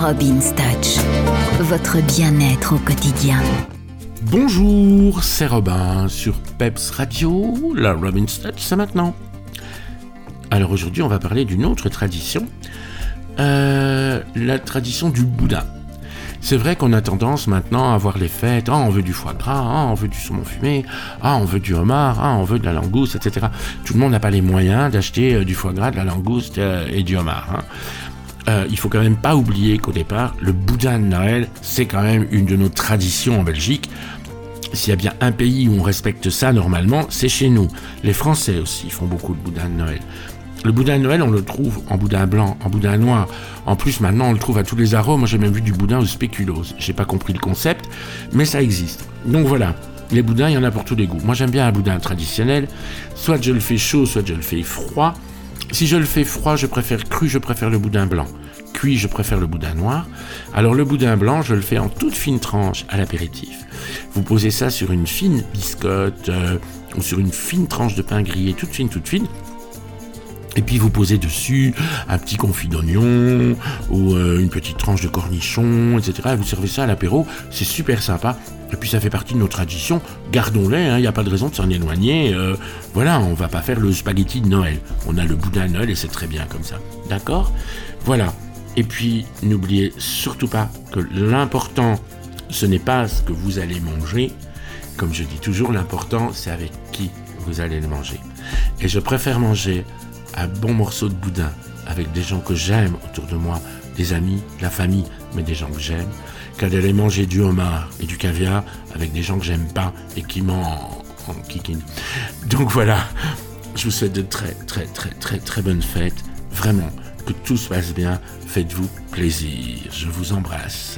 Robin's Touch, votre bien-être au quotidien. Bonjour, c'est Robin sur Peps Radio, la Robin's Touch, c'est maintenant. Alors aujourd'hui, on va parler d'une autre tradition, euh, la tradition du boudin. C'est vrai qu'on a tendance maintenant à voir les fêtes, ah, on veut du foie gras, ah, on veut du saumon fumé, ah, on veut du homard, ah, on veut de la langouste, etc. Tout le monde n'a pas les moyens d'acheter euh, du foie gras, de la langouste euh, et du homard. Hein. Euh, il faut quand même pas oublier qu'au départ, le boudin de Noël, c'est quand même une de nos traditions en Belgique. S'il y a bien un pays où on respecte ça normalement, c'est chez nous. Les Français aussi font beaucoup de boudin de Noël. Le boudin de Noël, on le trouve en boudin blanc, en boudin noir. En plus, maintenant, on le trouve à tous les arômes. Moi, j'ai même vu du boudin au spéculose. J'ai pas compris le concept, mais ça existe. Donc voilà. Les boudins, il y en a pour tous les goûts. Moi, j'aime bien un boudin traditionnel. Soit je le fais chaud, soit je le fais froid. Si je le fais froid, je préfère cru, je préfère le boudin blanc. Cuit, je préfère le boudin noir. Alors le boudin blanc, je le fais en toute fine tranche à l'apéritif. Vous posez ça sur une fine biscotte euh, ou sur une fine tranche de pain grillé, toute fine, toute fine. Et puis vous posez dessus un petit confit d'oignon ou euh, une petite tranche de cornichon, etc. Et vous servez ça à l'apéro, c'est super sympa. Et puis ça fait partie de nos traditions, gardons-les, il hein, n'y a pas de raison de s'en éloigner. Euh, voilà, on va pas faire le spaghetti de Noël. On a le boudin Noël et c'est très bien comme ça. D'accord? Voilà. Et puis n'oubliez surtout pas que l'important, ce n'est pas ce que vous allez manger. Comme je dis toujours, l'important, c'est avec qui vous allez le manger. Et je préfère manger un bon morceau de boudin avec des gens que j'aime autour de moi, des amis, la famille, mais des gens que j'aime, qu'à d'aller manger du homard et du caviar avec des gens que j'aime pas et qui m'en en kikine. Donc voilà, je vous souhaite de très très très très très bonnes fêtes. Vraiment, que tout se passe bien. Faites-vous plaisir. Je vous embrasse.